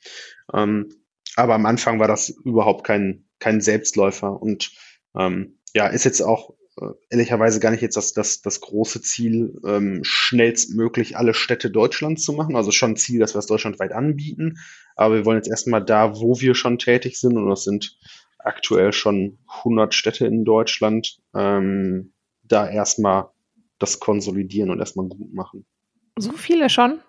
Ähm, aber am Anfang war das überhaupt kein, kein Selbstläufer und ähm, ja, ist jetzt auch äh, ehrlicherweise gar nicht jetzt das, das, das große Ziel, ähm, schnellstmöglich alle Städte Deutschlands zu machen. Also schon ein Ziel, dass wir es deutschlandweit anbieten. Aber wir wollen jetzt erstmal da, wo wir schon tätig sind, und das sind aktuell schon 100 Städte in Deutschland, ähm, da erstmal das konsolidieren und erstmal gut machen. So viele schon?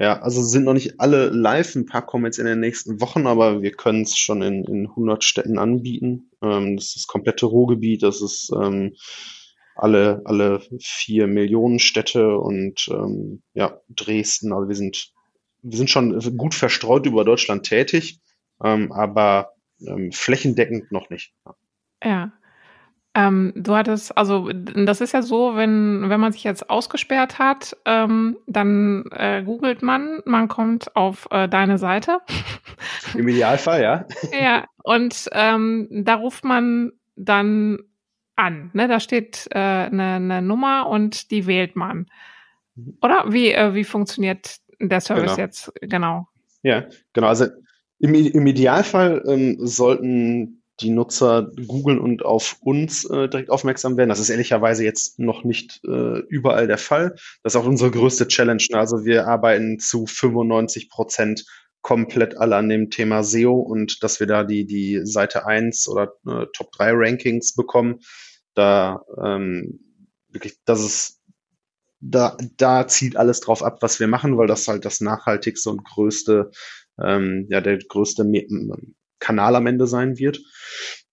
Ja, also sind noch nicht alle live. Ein paar kommen jetzt in den nächsten Wochen, aber wir können es schon in, in 100 Städten anbieten. Ähm, das ist das komplette Ruhrgebiet, das ist ähm, alle, alle vier Millionen Städte und ähm, ja, Dresden. Also wir sind, wir sind schon gut verstreut über Deutschland tätig, ähm, aber ähm, flächendeckend noch nicht. Ja. Ähm, du hattest, also das ist ja so, wenn, wenn man sich jetzt ausgesperrt hat, ähm, dann äh, googelt man, man kommt auf äh, deine Seite. Im Idealfall, ja. ja, und ähm, da ruft man dann an. Ne? Da steht äh, eine, eine Nummer und die wählt man. Oder wie, äh, wie funktioniert der Service genau. jetzt genau? Ja, genau. Also im, im Idealfall ähm, sollten die Nutzer googeln und auf uns äh, direkt aufmerksam werden. Das ist ehrlicherweise jetzt noch nicht äh, überall der Fall. Das ist auch unsere größte Challenge. Ne? Also wir arbeiten zu 95 Prozent komplett alle an dem Thema SEO und dass wir da die, die Seite 1 oder äh, Top 3 Rankings bekommen, da ähm, wirklich, das ist, da, da zieht alles drauf ab, was wir machen, weil das halt das nachhaltigste und größte, ähm, ja, der größte Kanal am Ende sein wird.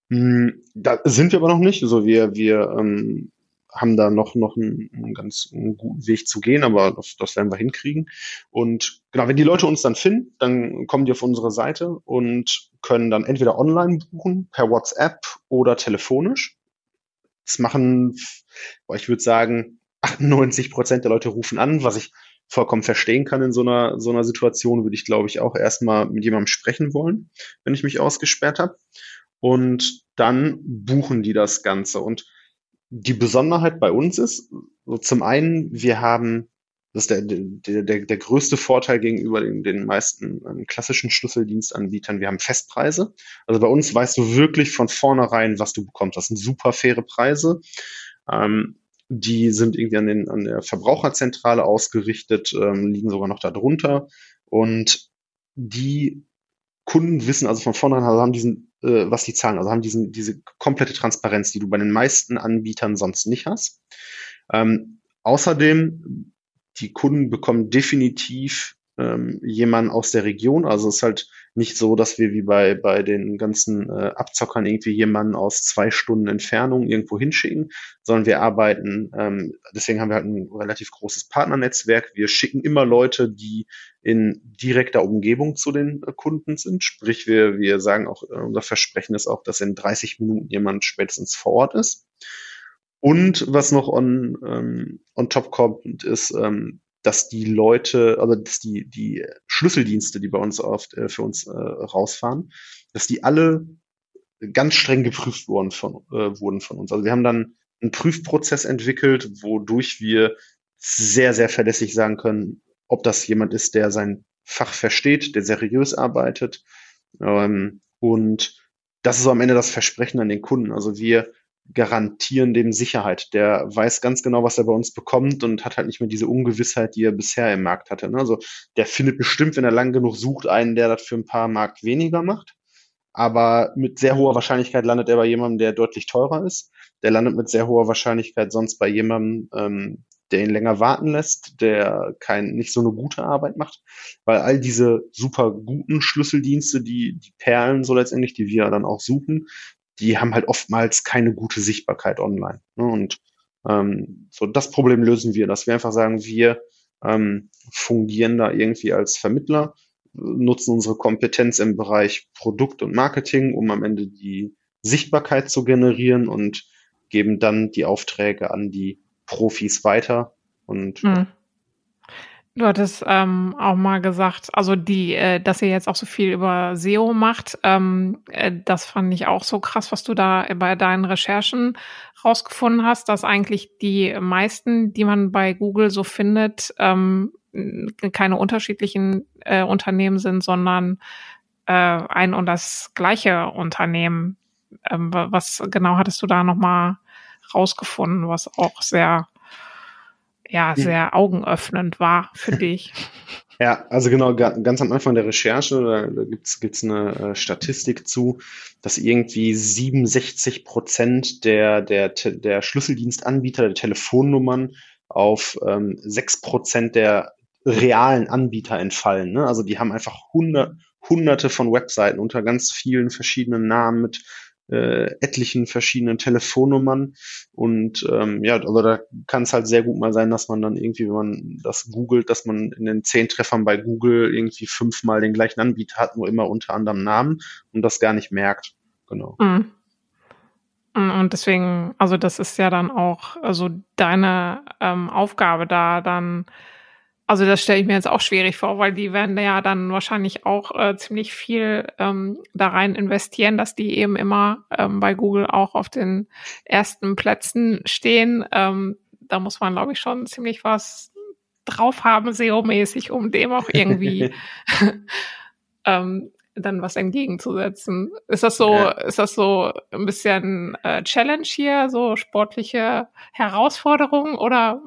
Hm, da sind wir aber noch nicht. Also wir, wir ähm, haben da noch, noch einen, einen ganz einen guten Weg zu gehen, aber das, das werden wir hinkriegen. Und genau, wenn die Leute uns dann finden, dann kommen die auf unsere Seite und können dann entweder online buchen, per WhatsApp oder telefonisch. Das machen, ich würde sagen, 98 Prozent der Leute rufen an, was ich vollkommen verstehen kann in so einer, so einer Situation, würde ich, glaube ich, auch erstmal mit jemandem sprechen wollen, wenn ich mich ausgesperrt habe. Und dann buchen die das Ganze. Und die Besonderheit bei uns ist, so zum einen, wir haben, das ist der, der, der, der größte Vorteil gegenüber den, den meisten ähm, klassischen Schlüsseldienstanbietern, wir haben Festpreise. Also bei uns weißt du wirklich von vornherein, was du bekommst. Das sind super faire Preise. Ähm, die sind irgendwie an, den, an der Verbraucherzentrale ausgerichtet, ähm, liegen sogar noch darunter. Und die Kunden wissen also von vornherein, also haben diesen, äh, was die zahlen, also haben diesen, diese komplette Transparenz, die du bei den meisten Anbietern sonst nicht hast. Ähm, außerdem, die Kunden bekommen definitiv ähm, jemanden aus der Region. Also es ist halt nicht so, dass wir wie bei, bei den ganzen äh, Abzockern irgendwie jemanden aus zwei Stunden Entfernung irgendwo hinschicken, sondern wir arbeiten, ähm, deswegen haben wir halt ein relativ großes Partnernetzwerk. Wir schicken immer Leute, die in direkter Umgebung zu den äh, Kunden sind. Sprich, wir, wir sagen auch, äh, unser Versprechen ist auch, dass in 30 Minuten jemand spätestens vor Ort ist. Und was noch on, ähm, on top kommt, ist, ähm, dass die Leute, also dass die, die Schlüsseldienste, die bei uns oft äh, für uns äh, rausfahren, dass die alle ganz streng geprüft wurden von, äh, wurden von uns. Also wir haben dann einen Prüfprozess entwickelt, wodurch wir sehr, sehr verlässlich sagen können, ob das jemand ist, der sein Fach versteht, der seriös arbeitet. Ähm, und das ist so am Ende das Versprechen an den Kunden. Also wir garantieren dem Sicherheit. Der weiß ganz genau, was er bei uns bekommt und hat halt nicht mehr diese Ungewissheit, die er bisher im Markt hatte. Ne? Also der findet bestimmt, wenn er lang genug sucht, einen, der das für ein paar Mark weniger macht. Aber mit sehr hoher Wahrscheinlichkeit landet er bei jemandem, der deutlich teurer ist. Der landet mit sehr hoher Wahrscheinlichkeit sonst bei jemandem, ähm, der ihn länger warten lässt, der kein, nicht so eine gute Arbeit macht, weil all diese super guten Schlüsseldienste, die, die Perlen so letztendlich, die wir dann auch suchen, die haben halt oftmals keine gute Sichtbarkeit online. Ne? Und ähm, so das Problem lösen wir, dass wir einfach sagen, wir ähm, fungieren da irgendwie als Vermittler, nutzen unsere Kompetenz im Bereich Produkt und Marketing, um am Ende die Sichtbarkeit zu generieren und geben dann die Aufträge an die Profis weiter. Und mhm. Du hattest ähm, auch mal gesagt, also die, äh, dass ihr jetzt auch so viel über SEO macht, ähm, äh, das fand ich auch so krass, was du da bei deinen Recherchen rausgefunden hast, dass eigentlich die meisten, die man bei Google so findet, ähm, keine unterschiedlichen äh, Unternehmen sind, sondern äh, ein und das gleiche Unternehmen. Ähm, was genau hattest du da nochmal rausgefunden, was auch sehr ja, sehr augenöffnend war für dich. Ja, also genau, ganz am Anfang der Recherche, da, gibt's gibt's eine äh, Statistik zu, dass irgendwie 67 Prozent der, der, der Schlüsseldienstanbieter, der Telefonnummern auf ähm, 6 Prozent der realen Anbieter entfallen. Ne? Also die haben einfach hundert, hunderte von Webseiten unter ganz vielen verschiedenen Namen mit äh, etlichen verschiedenen Telefonnummern. Und ähm, ja, also da kann es halt sehr gut mal sein, dass man dann irgendwie, wenn man das googelt, dass man in den zehn Treffern bei Google irgendwie fünfmal den gleichen Anbieter hat, nur immer unter anderem Namen und das gar nicht merkt. Genau. Mhm. Und deswegen, also das ist ja dann auch also deine ähm, Aufgabe da dann also das stelle ich mir jetzt auch schwierig vor, weil die werden ja dann wahrscheinlich auch äh, ziemlich viel ähm, da rein investieren, dass die eben immer ähm, bei Google auch auf den ersten Plätzen stehen. Ähm, da muss man, glaube ich, schon ziemlich was drauf haben, SEO-mäßig, um dem auch irgendwie ähm, dann was entgegenzusetzen. Ist das so, ja. ist das so ein bisschen äh, Challenge hier, so sportliche Herausforderung oder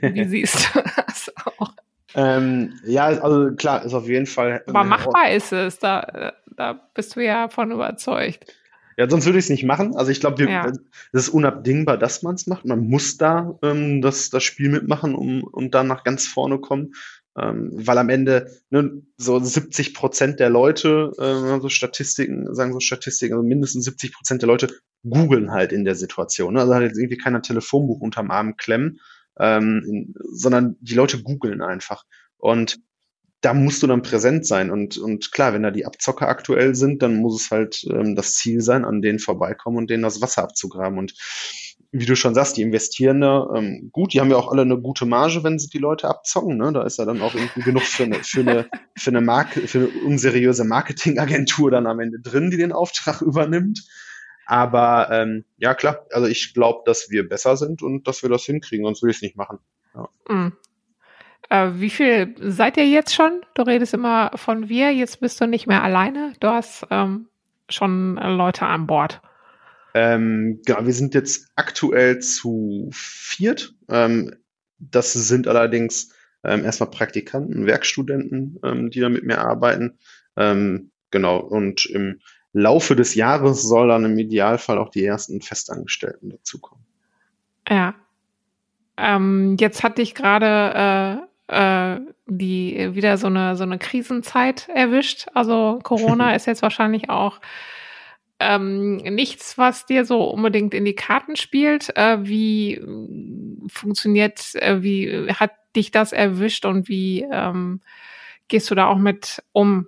wie siehst du das auch? Ähm, ja, also klar, ist auf jeden Fall. Aber machbar ist es, da, da bist du ja von überzeugt. Ja, sonst würde ich es nicht machen. Also ich glaube, ja. es ist unabdingbar, dass man es macht. Man muss da ähm, das, das Spiel mitmachen, um und dann nach ganz vorne kommen. Ähm, weil am Ende ne, so 70 Prozent der Leute, äh, so Statistiken, sagen so Statistiken, also mindestens 70 Prozent der Leute googeln halt in der Situation. Ne? Also hat jetzt irgendwie keiner Telefonbuch unterm Arm klemmen ähm, sondern die Leute googeln einfach. Und da musst du dann präsent sein. Und, und klar, wenn da die Abzocker aktuell sind, dann muss es halt ähm, das Ziel sein, an denen vorbeikommen und denen das Wasser abzugraben. Und wie du schon sagst, die investieren da ähm, gut, die haben ja auch alle eine gute Marge, wenn sie die Leute abzocken. Ne? Da ist ja dann auch irgendwie genug für eine, für eine, für eine, Marke, für eine unseriöse Marketingagentur dann am Ende drin, die den Auftrag übernimmt. Aber ähm, ja, klar, also ich glaube, dass wir besser sind und dass wir das hinkriegen, sonst will ich es nicht machen. Ja. Mhm. Äh, wie viel seid ihr jetzt schon? Du redest immer von wir, jetzt bist du nicht mehr alleine. Du hast ähm, schon Leute an Bord. Ähm, genau, wir sind jetzt aktuell zu viert. Ähm, das sind allerdings ähm, erstmal Praktikanten, Werkstudenten, ähm, die da mit mir arbeiten. Ähm, genau, und im Laufe des Jahres soll dann im Idealfall auch die ersten Festangestellten dazukommen. Ja. Ähm, jetzt hatte ich gerade äh, äh, die wieder so eine so eine Krisenzeit erwischt. Also Corona ist jetzt wahrscheinlich auch ähm, nichts, was dir so unbedingt in die Karten spielt. Äh, wie funktioniert, äh, wie hat dich das erwischt und wie ähm, gehst du da auch mit um?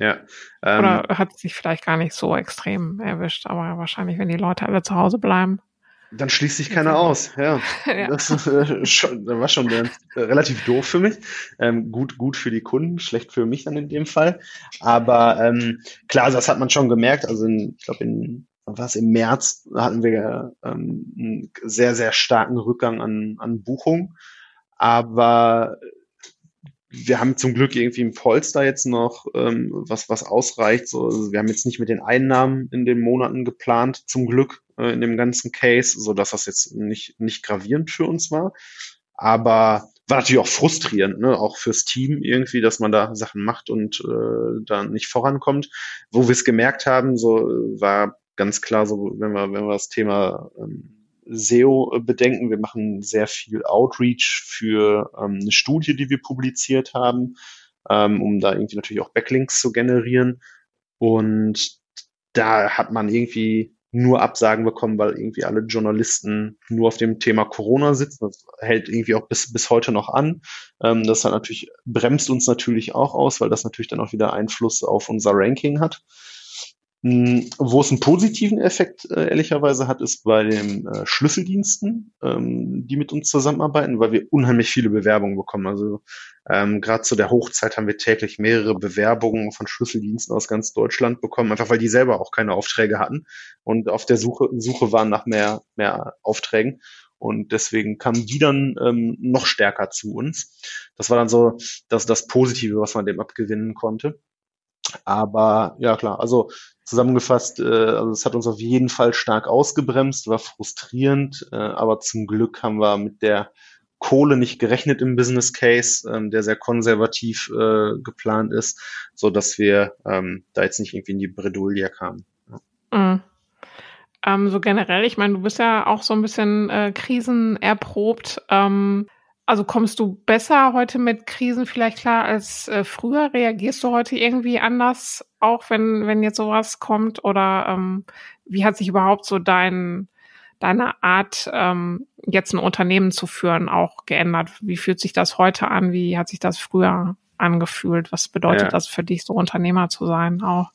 Ja. Ähm, Oder hat sich vielleicht gar nicht so extrem erwischt, aber wahrscheinlich, wenn die Leute alle zu Hause bleiben. Dann schließt sich keiner aus, ja. ja. Das äh, schon, war schon äh, relativ doof für mich. Ähm, gut, gut für die Kunden, schlecht für mich dann in dem Fall. Aber ähm, klar, das hat man schon gemerkt. Also in, ich glaube, in was im März hatten wir ähm, einen sehr, sehr starken Rückgang an, an Buchungen. Aber wir haben zum Glück irgendwie im Polster jetzt noch ähm, was, was ausreicht. So, also wir haben jetzt nicht mit den Einnahmen in den Monaten geplant, zum Glück äh, in dem ganzen Case, so dass das jetzt nicht, nicht gravierend für uns war. Aber war natürlich auch frustrierend, ne? auch fürs Team irgendwie, dass man da Sachen macht und äh, da nicht vorankommt. Wo wir es gemerkt haben, so war ganz klar, so wenn wir, wenn wir das Thema ähm, SEO-Bedenken. Wir machen sehr viel Outreach für ähm, eine Studie, die wir publiziert haben, ähm, um da irgendwie natürlich auch Backlinks zu generieren. Und da hat man irgendwie nur Absagen bekommen, weil irgendwie alle Journalisten nur auf dem Thema Corona sitzen. Das hält irgendwie auch bis, bis heute noch an. Ähm, das hat natürlich, bremst uns natürlich auch aus, weil das natürlich dann auch wieder Einfluss auf unser Ranking hat. Hm, wo es einen positiven Effekt äh, ehrlicherweise hat, ist bei den äh, Schlüsseldiensten, ähm, die mit uns zusammenarbeiten, weil wir unheimlich viele Bewerbungen bekommen. Also ähm, gerade zu der Hochzeit haben wir täglich mehrere Bewerbungen von Schlüsseldiensten aus ganz Deutschland bekommen, einfach weil die selber auch keine Aufträge hatten und auf der Suche, Suche waren nach mehr, mehr Aufträgen. Und deswegen kamen die dann ähm, noch stärker zu uns. Das war dann so das, das Positive, was man dem abgewinnen konnte. Aber ja klar, also zusammengefasst, äh, also es hat uns auf jeden Fall stark ausgebremst, war frustrierend, äh, aber zum Glück haben wir mit der Kohle nicht gerechnet im Business Case, ähm, der sehr konservativ äh, geplant ist, so dass wir ähm, da jetzt nicht irgendwie in die Bredouille kamen. Ja. Mhm. Ähm, so generell, ich meine, du bist ja auch so ein bisschen äh, krisenerprobt. Ähm, also kommst du besser heute mit Krisen vielleicht klar als äh, früher? Reagierst du heute irgendwie anders, auch wenn, wenn jetzt sowas kommt? Oder ähm, wie hat sich überhaupt so dein, deine Art, ähm, jetzt ein Unternehmen zu führen, auch geändert? Wie fühlt sich das heute an? Wie hat sich das früher angefühlt? Was bedeutet ja. das für dich, so Unternehmer zu sein auch?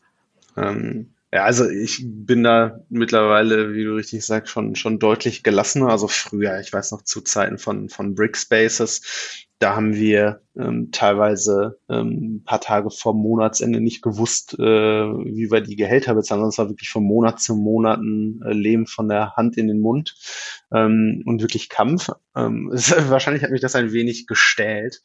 Ähm, ja, also ich bin da mittlerweile, wie du richtig sagst, schon, schon deutlich gelassener. Also früher, ich weiß noch zu Zeiten von, von Brickspaces, da haben wir ähm, teilweise ähm, ein paar Tage vor Monatsende nicht gewusst, äh, wie wir die Gehälter bezahlen. Das war wirklich von Monat zu Monaten äh, Leben von der Hand in den Mund ähm, und wirklich Kampf. Ähm, wahrscheinlich hat mich das ein wenig gestellt.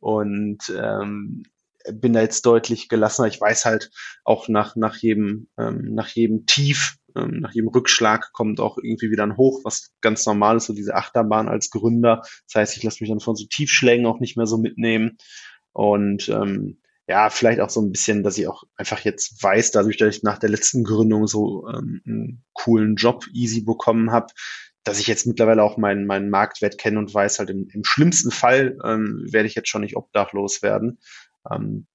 Und ähm, bin da jetzt deutlich gelassener. Ich weiß halt auch nach, nach jedem, ähm, nach jedem Tief, ähm, nach jedem Rückschlag kommt auch irgendwie wieder ein Hoch, was ganz normal ist, so diese Achterbahn als Gründer. Das heißt, ich lasse mich dann von so Tiefschlägen auch nicht mehr so mitnehmen. Und ähm, ja, vielleicht auch so ein bisschen, dass ich auch einfach jetzt weiß, dadurch, dass ich nach der letzten Gründung so ähm, einen coolen Job easy bekommen habe, dass ich jetzt mittlerweile auch meinen, meinen Marktwert kenne und weiß, halt im, im schlimmsten Fall ähm, werde ich jetzt schon nicht obdachlos werden. Ähm,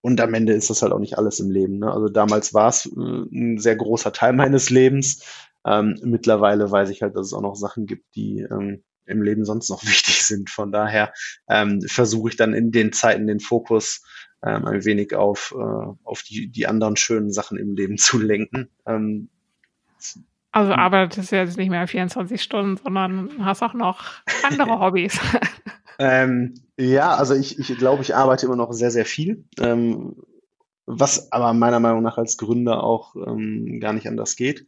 und am Ende ist das halt auch nicht alles im Leben. Ne? Also damals war es äh, ein sehr großer Teil meines Lebens. Ähm, mittlerweile weiß ich halt, dass es auch noch Sachen gibt, die ähm, im Leben sonst noch wichtig sind. Von daher ähm, versuche ich dann in den Zeiten den Fokus ähm, ein wenig auf, äh, auf die, die anderen schönen Sachen im Leben zu lenken. Ähm, also arbeitest du jetzt nicht mehr 24 Stunden, sondern hast auch noch andere Hobbys. Ähm, ja, also ich, ich glaube, ich arbeite immer noch sehr, sehr viel. Ähm, was aber meiner Meinung nach als Gründer auch ähm, gar nicht anders geht.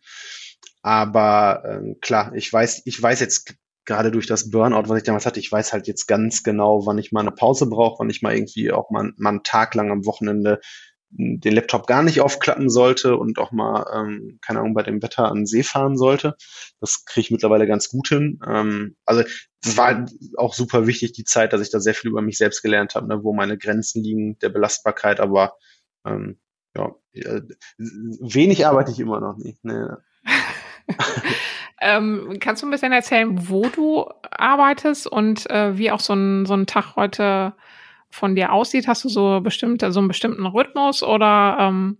Aber ähm, klar, ich weiß, ich weiß jetzt gerade durch das Burnout, was ich damals hatte, ich weiß halt jetzt ganz genau, wann ich mal eine Pause brauche, wann ich mal irgendwie auch mal, mal einen Tag lang am Wochenende den Laptop gar nicht aufklappen sollte und auch mal, ähm, keine Ahnung, bei dem Wetter an den See fahren sollte. Das kriege ich mittlerweile ganz gut hin. Ähm, also das war auch super wichtig, die Zeit, dass ich da sehr viel über mich selbst gelernt habe, ne, wo meine Grenzen liegen, der Belastbarkeit, aber ähm, ja, wenig arbeite ich immer noch nicht. Ne. ähm, kannst du ein bisschen erzählen, wo du arbeitest und äh, wie auch so ein, so ein Tag heute von dir aussieht? Hast du so bestimmte, so einen bestimmten Rhythmus oder ähm,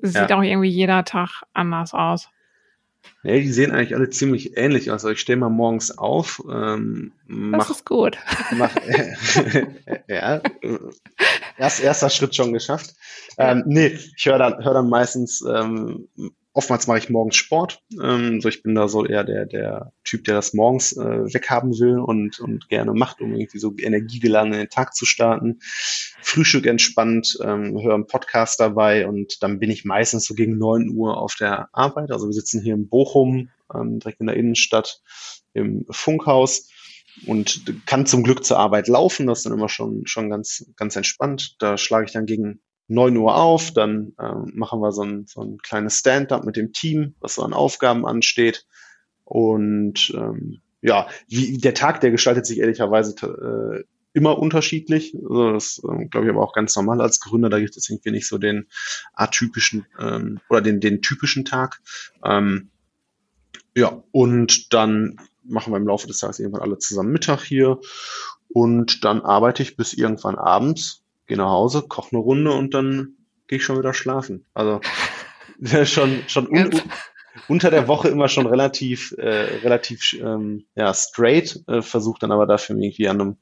sieht ja. auch irgendwie jeder Tag anders aus? Ja, die sehen eigentlich alle ziemlich ähnlich aus. Also ich stehe mal morgens auf. Ähm, mach, das ist gut. Mach, ja, erst, erster Schritt schon geschafft. Ähm, nee, ich höre dann, hör dann meistens ähm, Oftmals mache ich morgens Sport. Ähm, so ich bin da so eher der, der Typ, der das morgens äh, weghaben will und, und gerne macht, um irgendwie so energiegeladen in den Tag zu starten. Frühstück entspannt, ähm, höre einen Podcast dabei und dann bin ich meistens so gegen neun Uhr auf der Arbeit. Also wir sitzen hier in Bochum, ähm, direkt in der Innenstadt im Funkhaus und kann zum Glück zur Arbeit laufen. Das ist dann immer schon, schon ganz, ganz entspannt. Da schlage ich dann gegen 9 Uhr auf, dann äh, machen wir so ein, so ein kleines Stand-up mit dem Team, was so an Aufgaben ansteht. Und ähm, ja, wie der Tag, der gestaltet sich ehrlicherweise äh, immer unterschiedlich. Also das äh, glaube ich aber auch ganz normal als Gründer. Da gibt es irgendwie nicht so den atypischen ähm, oder den, den typischen Tag. Ähm, Ja, und dann machen wir im Laufe des Tages irgendwann alle zusammen Mittag hier und dann arbeite ich bis irgendwann abends, gehe nach Hause, koche eine Runde und dann gehe ich schon wieder schlafen. Also schon, schon un, un, unter der Woche immer schon relativ, äh, relativ ähm, ja, straight, äh, versuche dann aber dafür irgendwie an einem,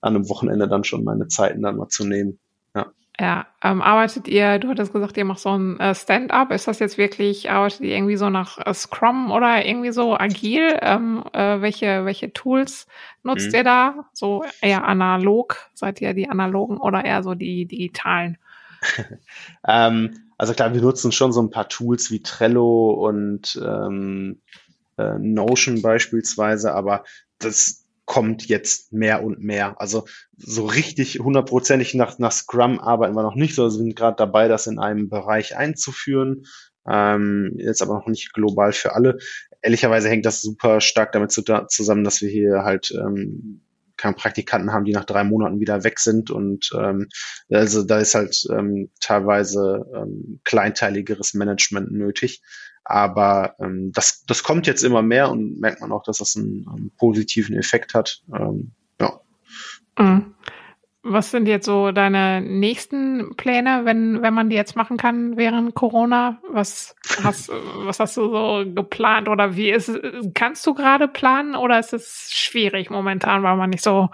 an einem Wochenende dann schon meine Zeiten dann mal zu nehmen. Ja, ähm, arbeitet ihr, du hattest gesagt, ihr macht so ein äh, Stand-up. Ist das jetzt wirklich, arbeitet ihr irgendwie so nach äh, Scrum oder irgendwie so agil? Ähm, äh, welche, welche Tools nutzt mhm. ihr da? So eher analog? Seid ihr die analogen oder eher so die digitalen? ähm, also klar, wir nutzen schon so ein paar Tools wie Trello und ähm, äh, Notion beispielsweise, aber das, kommt jetzt mehr und mehr. Also so richtig hundertprozentig nach, nach Scrum arbeiten wir noch nicht, sondern sind gerade dabei, das in einem Bereich einzuführen. Ähm, jetzt aber noch nicht global für alle. Ehrlicherweise hängt das super stark damit zu, zusammen, dass wir hier halt ähm, keine Praktikanten haben, die nach drei Monaten wieder weg sind und ähm, also da ist halt ähm, teilweise ähm, kleinteiligeres Management nötig. Aber ähm, das, das kommt jetzt immer mehr und merkt man auch, dass das einen, einen positiven Effekt hat. Ähm, ja. Mhm. Was sind jetzt so deine nächsten Pläne, wenn, wenn man die jetzt machen kann während Corona? Was hast, was hast du so geplant oder wie ist kannst du gerade planen oder ist es schwierig momentan, weil man nicht so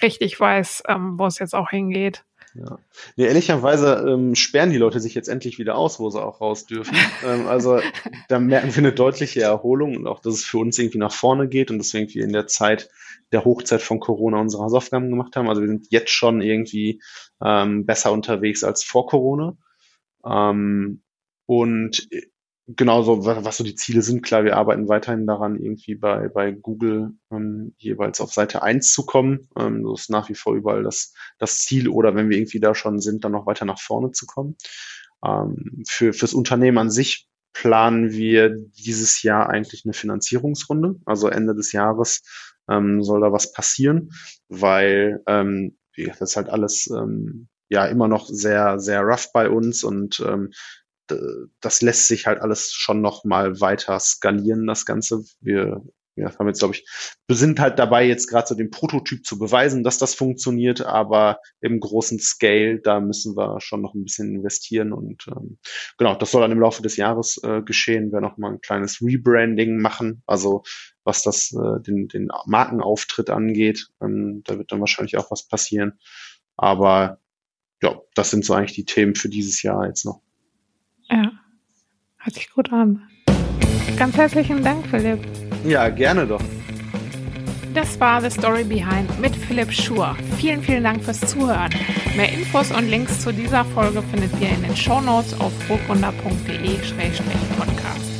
richtig weiß, ähm, wo es jetzt auch hingeht? Ja. Nee, ehrlicherweise ähm, sperren die Leute sich jetzt endlich wieder aus, wo sie auch raus dürfen. ähm, also da merken wir eine deutliche Erholung und auch, dass es für uns irgendwie nach vorne geht und deswegen wir in der Zeit der Hochzeit von Corona unsere Hausaufgaben gemacht haben. Also wir sind jetzt schon irgendwie ähm, besser unterwegs als vor Corona. Ähm, und genauso, was so die Ziele sind, klar, wir arbeiten weiterhin daran, irgendwie bei, bei Google ähm, jeweils auf Seite eins zu kommen. Ähm, das ist nach wie vor überall das, das Ziel oder wenn wir irgendwie da schon sind, dann noch weiter nach vorne zu kommen. Ähm, für, fürs Unternehmen an sich planen wir dieses Jahr eigentlich eine Finanzierungsrunde. Also Ende des Jahres ähm, soll da was passieren, weil ähm, das ist halt alles ähm, ja immer noch sehr, sehr rough bei uns und ähm, das lässt sich halt alles schon noch mal weiter skalieren, das Ganze. Wir ja, haben jetzt, glaube ich, wir sind halt dabei, jetzt gerade so den Prototyp zu beweisen, dass das funktioniert, aber im großen Scale, da müssen wir schon noch ein bisschen investieren und ähm, genau, das soll dann im Laufe des Jahres äh, geschehen. Wir noch mal ein kleines Rebranding machen, also was das äh, den, den Markenauftritt angeht, ähm, da wird dann wahrscheinlich auch was passieren. Aber ja, das sind so eigentlich die Themen für dieses Jahr jetzt noch. Ja, hört sich gut an. Ganz herzlichen Dank, Philipp. Ja, gerne doch. Das war The Story Behind mit Philipp Schur. Vielen, vielen Dank fürs Zuhören. Mehr Infos und Links zu dieser Folge findet ihr in den Shownotes auf burgunder.de-podcast.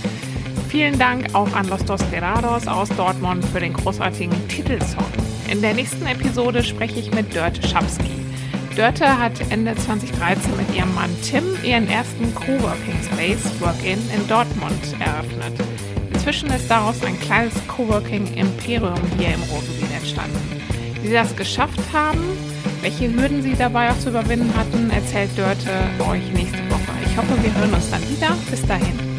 Vielen Dank auch an Los Desperados aus Dortmund für den großartigen Titelsong. In der nächsten Episode spreche ich mit Dörte Schapski. Dörte hat Ende 2013 mit ihrem Mann Tim ihren ersten Coworking Space Work-In in Dortmund eröffnet. Inzwischen ist daraus ein kleines Coworking Imperium hier im Ruhrgebiet entstanden. Wie sie das geschafft haben, welche Hürden sie dabei auch zu überwinden hatten, erzählt Dörte euch nächste Woche. Ich hoffe, wir hören uns dann wieder. Bis dahin.